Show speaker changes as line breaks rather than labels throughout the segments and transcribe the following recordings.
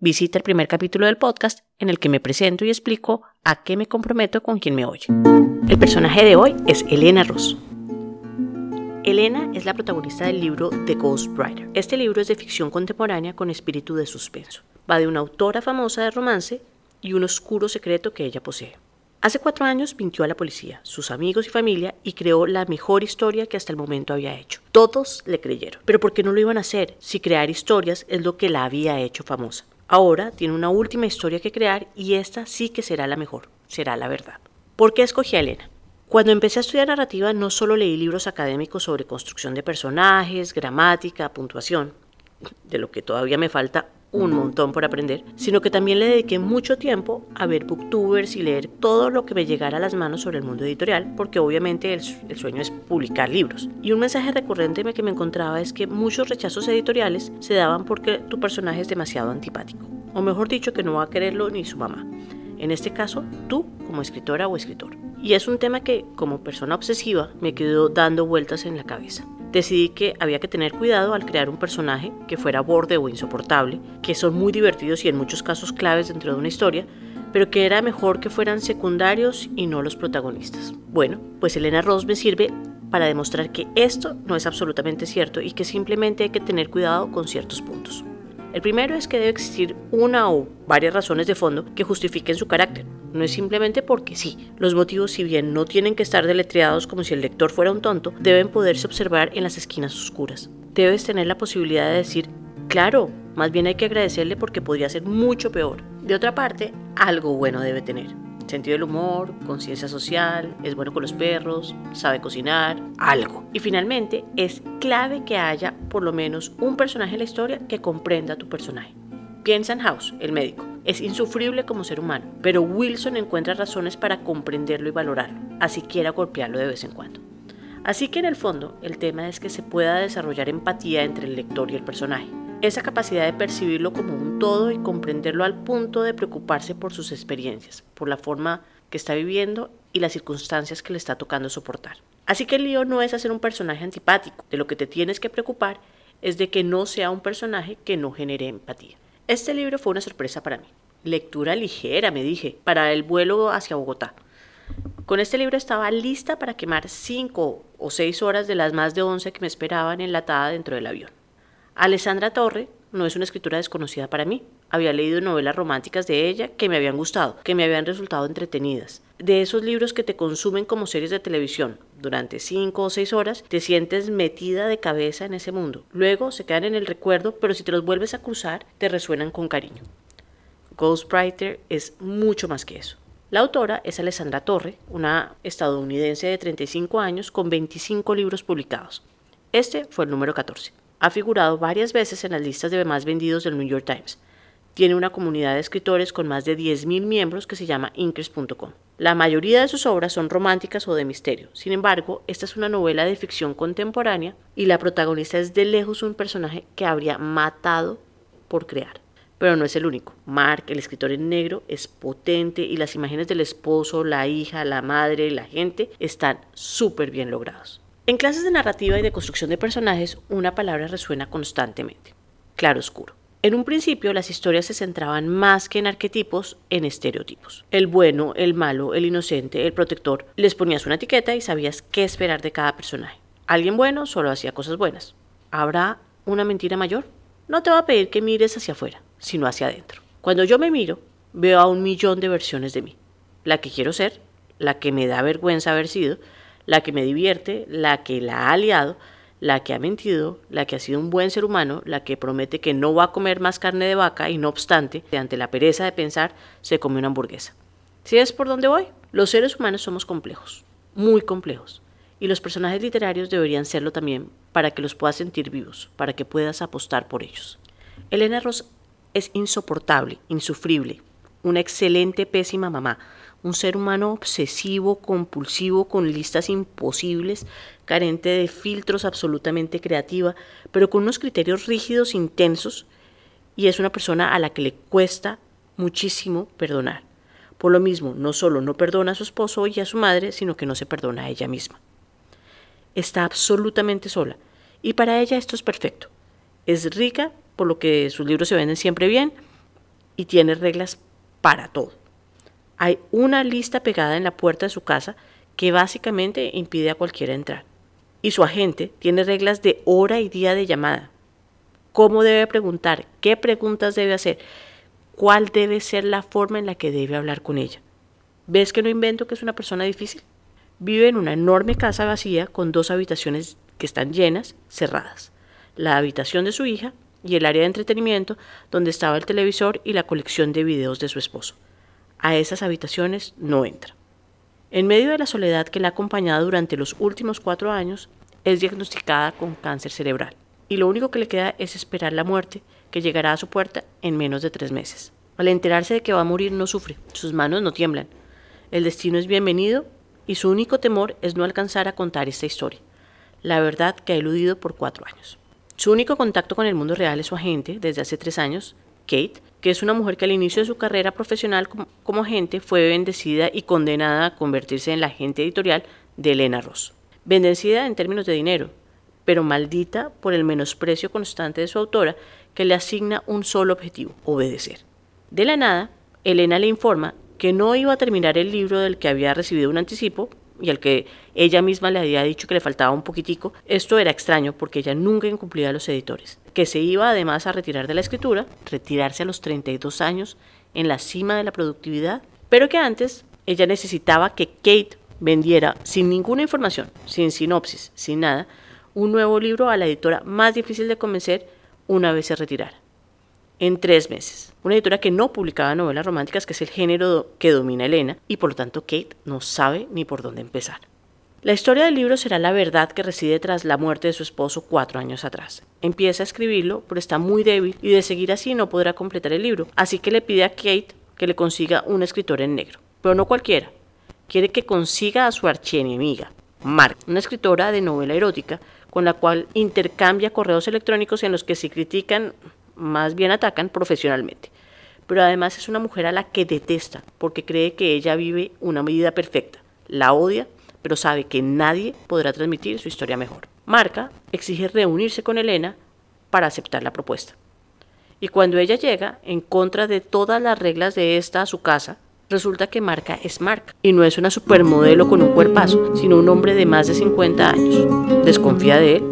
visita el primer capítulo del podcast en el que me presento y explico a qué me comprometo con quien me oye. El personaje de hoy es Elena Ross. Elena es la protagonista del libro The Ghostwriter. Este libro es de ficción contemporánea con espíritu de suspenso. Va de una autora famosa de romance y un oscuro secreto que ella posee. Hace cuatro años mintió a la policía, sus amigos y familia y creó la mejor historia que hasta el momento había hecho. Todos le creyeron. Pero ¿por qué no lo iban a hacer si crear historias es lo que la había hecho famosa? Ahora tiene una última historia que crear y esta sí que será la mejor, será la verdad. ¿Por qué escogí a Elena? Cuando empecé a estudiar narrativa no solo leí libros académicos sobre construcción de personajes, gramática, puntuación, de lo que todavía me falta un montón por aprender, sino que también le dediqué mucho tiempo a ver booktubers y leer todo lo que me llegara a las manos sobre el mundo editorial, porque obviamente el, sueño es publicar libros. Y un mensaje recurrente que me encontraba es que muchos rechazos editoriales se daban porque tu personaje es demasiado antipático, o mejor dicho, que no va a quererlo ni su mamá. En este caso, tú como escritora o escritor. Y es un tema que, como persona obsesiva, me quedó dando vueltas en la cabeza decidí que había que tener cuidado al crear un personaje que fuera borde o insoportable, que son muy divertidos y en muchos casos claves dentro de una historia, pero que era mejor que fueran secundarios y no los protagonistas. Bueno, pues Elena Ross me sirve para demostrar que esto no es absolutamente cierto y que simplemente hay que tener cuidado con ciertos puntos. El primero es que debe existir una o varias razones de fondo que justifiquen su carácter. No es simplemente porque sí. Los motivos, si bien no tienen que estar deletreados como si el lector fuera un tonto, deben poderse observar en las esquinas oscuras. Debes tener la posibilidad de decir, claro, más bien hay que agradecerle porque podría ser mucho peor. De otra parte, algo bueno debe tener sentido del humor, conciencia social, es bueno con los perros, sabe cocinar, algo. Y finalmente, es clave que haya por lo menos un personaje en la historia que comprenda a tu personaje. Piensa en House, el médico. Es insufrible como ser humano, pero Wilson encuentra razones para comprenderlo y valorarlo, así quiera golpearlo de vez en cuando. Así que en el fondo, el tema es que se pueda desarrollar empatía entre el lector y el personaje esa capacidad de percibirlo como un todo y comprenderlo al punto de preocuparse por sus experiencias, por la forma que está viviendo y las circunstancias que le está tocando soportar. Así que el lío no es hacer un personaje antipático, de lo que te tienes que preocupar es de que no sea un personaje que no genere empatía. Este libro fue una sorpresa para mí. Lectura ligera, me dije, para el vuelo hacia Bogotá. Con este libro estaba lista para quemar cinco o seis horas de las más de once que me esperaban enlatada dentro del avión. Alessandra Torre no es una escritura desconocida para mí. Había leído novelas románticas de ella que me habían gustado, que me habían resultado entretenidas. De esos libros que te consumen como series de televisión. Durante cinco o seis horas te sientes metida de cabeza en ese mundo. Luego se quedan en el recuerdo, pero si te los vuelves a cruzar, te resuenan con cariño. Ghostwriter es mucho más que eso. La autora es Alessandra Torre, una estadounidense de 35 años con 25 libros publicados. Este fue el número 14. Ha figurado varias veces en las listas de más vendidos del New York Times. Tiene una comunidad de escritores con más de 10.000 miembros que se llama Inkers.com. La mayoría de sus obras son románticas o de misterio. Sin embargo, esta es una novela de ficción contemporánea y la protagonista es de lejos un personaje que habría matado por crear. Pero no es el único. Mark, el escritor en negro, es potente y las imágenes del esposo, la hija, la madre, la gente están súper bien logrados. En clases de narrativa y de construcción de personajes, una palabra resuena constantemente, claro oscuro. En un principio las historias se centraban más que en arquetipos, en estereotipos. El bueno, el malo, el inocente, el protector, les ponías una etiqueta y sabías qué esperar de cada personaje. Alguien bueno solo hacía cosas buenas. ¿Habrá una mentira mayor? No te va a pedir que mires hacia afuera, sino hacia adentro. Cuando yo me miro, veo a un millón de versiones de mí. La que quiero ser, la que me da vergüenza haber sido, la que me divierte, la que la ha aliado, la que ha mentido, la que ha sido un buen ser humano, la que promete que no va a comer más carne de vaca y no obstante, ante la pereza de pensar, se come una hamburguesa. ¿Sí es por dónde voy? Los seres humanos somos complejos, muy complejos, y los personajes literarios deberían serlo también para que los puedas sentir vivos, para que puedas apostar por ellos. Elena Ross es insoportable, insufrible, una excelente, pésima mamá, un ser humano obsesivo, compulsivo, con listas imposibles, carente de filtros, absolutamente creativa, pero con unos criterios rígidos, intensos, y es una persona a la que le cuesta muchísimo perdonar. Por lo mismo, no solo no perdona a su esposo y a su madre, sino que no se perdona a ella misma. Está absolutamente sola, y para ella esto es perfecto. Es rica, por lo que sus libros se venden siempre bien, y tiene reglas para todo. Hay una lista pegada en la puerta de su casa que básicamente impide a cualquiera entrar. Y su agente tiene reglas de hora y día de llamada. Cómo debe preguntar, qué preguntas debe hacer, cuál debe ser la forma en la que debe hablar con ella. ¿Ves que no invento que es una persona difícil? Vive en una enorme casa vacía con dos habitaciones que están llenas, cerradas. La habitación de su hija y el área de entretenimiento donde estaba el televisor y la colección de videos de su esposo. A esas habitaciones no entra. En medio de la soledad que la ha acompañado durante los últimos cuatro años, es diagnosticada con cáncer cerebral y lo único que le queda es esperar la muerte que llegará a su puerta en menos de tres meses. Al enterarse de que va a morir no sufre, sus manos no tiemblan. El destino es bienvenido y su único temor es no alcanzar a contar esta historia, la verdad que ha eludido por cuatro años. Su único contacto con el mundo real es su agente desde hace tres años, Kate, que es una mujer que al inicio de su carrera profesional como, agente fue bendecida y condenada a convertirse en la agente editorial de Elena Ross. Bendecida en términos de dinero, pero maldita por el menosprecio constante de su autora que le asigna un solo objetivo, obedecer. De la nada, Elena le informa que no iba a terminar el libro del que había recibido un anticipo y al que ella misma le había dicho que le faltaba un poquitico. Esto era extraño porque ella nunca incumplía a los editores. Que se iba además a retirar de la escritura, retirarse a los 32 años en la cima de la productividad, pero que antes ella necesitaba que Kate vendiera sin ninguna información, sin sinopsis, sin nada, un nuevo libro a la editora más difícil de convencer una vez se retirara. En tres meses. Una editora que no publicaba novelas románticas, que es el género que domina Elena, y por lo tanto Kate no sabe ni por dónde empezar. La historia del libro será la verdad que reside tras la muerte de su esposo cuatro años atrás. Empieza a escribirlo, pero está muy débil y de seguir así no podrá completar el libro, así que le pide a Kate que le consiga un escritor en negro. Pero no cualquiera. Quiere que consiga a su archienemiga, Mark, una escritora de novela erótica con la cual intercambia correos electrónicos en los que se critican, más bien atacan profesionalmente. Pero además es una mujer a la que detesta porque cree que ella vive una vida perfecta. La odia, pero sabe que nadie podrá transmitir su historia mejor. Marca exige reunirse con Elena para aceptar la propuesta. Y cuando ella llega, en contra de todas las reglas de esta a su casa, Resulta que Marca es Marca y no es una supermodelo con un cuerpazo, sino un hombre de más de 50 años. Desconfía de él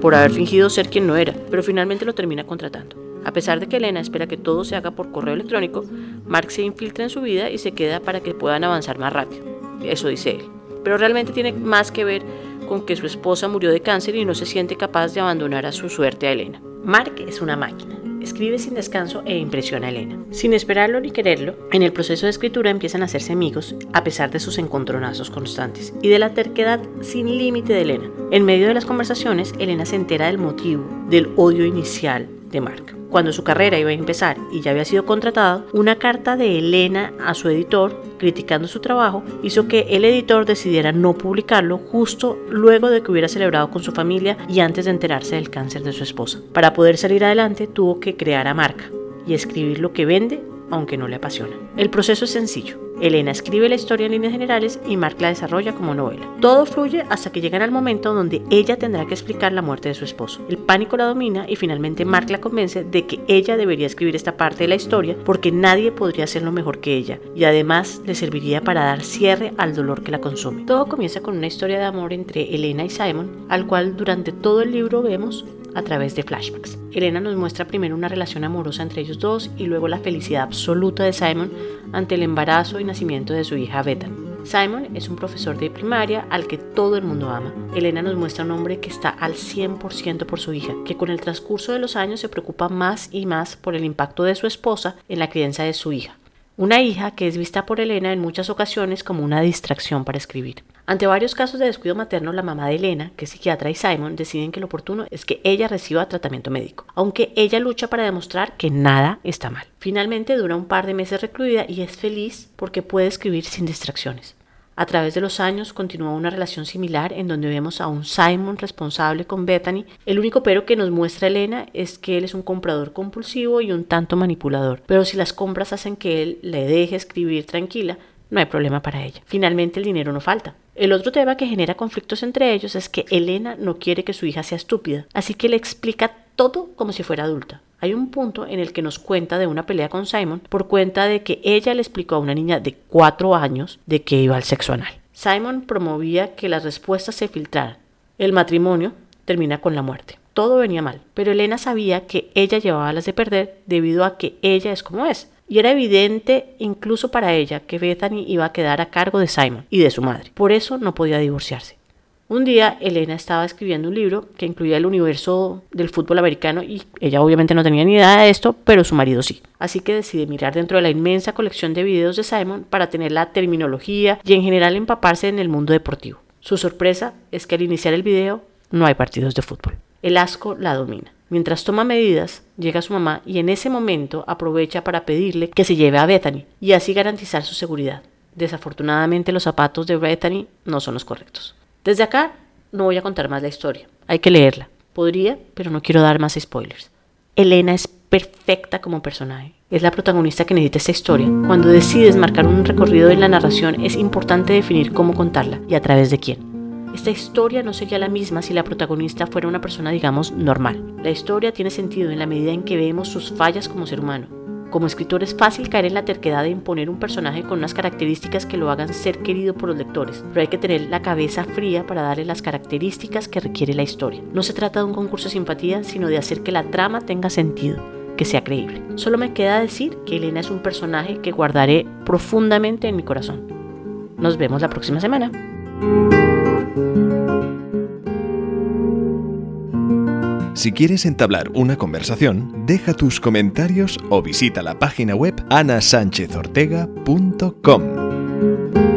por haber fingido ser quien no era, pero finalmente lo termina contratando. A pesar de que Elena espera que todo se haga por correo electrónico, Mark se infiltra en su vida y se queda para que puedan avanzar más rápido. Eso dice él. Pero realmente tiene más que ver con que su esposa murió de cáncer y no se siente capaz de abandonar a su suerte a Elena. Mark es una máquina Escribe sin descanso e impresiona a Elena. Sin esperarlo ni quererlo, en el proceso de escritura empiezan a hacerse amigos a pesar de sus encontronazos constantes y de la terquedad sin límite de Elena. En medio de las conversaciones, Elena se entera del motivo del odio inicial de Mark cuando su carrera iba a empezar y ya había sido contratado, una carta de Elena a su editor criticando su trabajo hizo que el editor decidiera no publicarlo justo luego de que hubiera celebrado con su familia y antes de enterarse del cáncer de su esposa. Para poder salir adelante tuvo que crear a marca y escribir lo que vende aunque no le apasiona. El proceso es sencillo. Elena escribe la historia en líneas generales y Mark la desarrolla como novela. Todo fluye hasta que llegan al momento donde ella tendrá que explicar la muerte de su esposo. El pánico la domina y finalmente Mark la convence de que ella debería escribir esta parte de la historia porque nadie podría hacerlo mejor que ella y además le serviría para dar cierre al dolor que la consume. Todo comienza con una historia de amor entre Elena y Simon, al cual durante todo el libro vemos a través de flashbacks. Elena nos muestra primero una relación amorosa entre ellos dos y luego la felicidad absoluta de Simon ante el embarazo y nacimiento de su hija Bethan. Simon es un profesor de primaria al que todo el mundo ama. Elena nos muestra un hombre que está al 100% por su hija, que con el transcurso de los años se preocupa más y más por el impacto de su esposa en la crianza de su hija. Una hija que es vista por Elena en muchas ocasiones como una distracción para escribir. Ante varios casos de descuido materno, la mamá de Elena, que es psiquiatra, y Simon deciden que lo oportuno es que ella reciba tratamiento médico, aunque ella lucha para demostrar que nada está mal. Finalmente dura un par de meses recluida y es feliz porque puede escribir sin distracciones. A través de los años continúa una relación similar en donde vemos a un Simon responsable con Bethany. El único pero que nos muestra Elena es que él es un comprador compulsivo y un tanto manipulador. Pero si las compras hacen que él le deje escribir tranquila, no hay problema para ella. Finalmente el dinero no falta. El otro tema que genera conflictos entre ellos es que Elena no quiere que su hija sea estúpida, así que le explica todo como si fuera adulta. Hay un punto en el que nos cuenta de una pelea con Simon por cuenta de que ella le explicó a una niña de 4 años de que iba al sexo anal. Simon promovía que las respuestas se filtraran. El matrimonio termina con la muerte. Todo venía mal, pero Elena sabía que ella llevaba las de perder debido a que ella es como es y era evidente incluso para ella que Bethany iba a quedar a cargo de Simon y de su madre. Por eso no podía divorciarse. Un día Elena estaba escribiendo un libro que incluía el universo del fútbol americano y ella obviamente no tenía ni idea de esto, pero su marido sí. Así que decide mirar dentro de la inmensa colección de videos de Simon para tener la terminología y en general empaparse en el mundo deportivo. Su sorpresa es que al iniciar el video no hay partidos de fútbol. El asco la domina. Mientras toma medidas, llega su mamá y en ese momento aprovecha para pedirle que se lleve a Bethany y así garantizar su seguridad. Desafortunadamente los zapatos de Bethany no son los correctos. Desde acá no voy a contar más la historia, hay que leerla. Podría, pero no quiero dar más spoilers. Elena es perfecta como personaje. Es la protagonista que necesita esta historia. Cuando decides marcar un recorrido en la narración es importante definir cómo contarla y a través de quién. Esta historia no sería la misma si la protagonista fuera una persona, digamos, normal. La historia tiene sentido en la medida en que vemos sus fallas como ser humano. Como escritor es fácil caer en la terquedad de imponer un personaje con unas características que lo hagan ser querido por los lectores, pero hay que tener la cabeza fría para darle las características que requiere la historia. No se trata de un concurso de simpatía, sino de hacer que la trama tenga sentido, que sea creíble. Solo me queda decir que Elena es un personaje que guardaré profundamente en mi corazón. Nos vemos la próxima semana.
Si quieres entablar una conversación, deja tus comentarios o visita la página web anasanchezortega.com.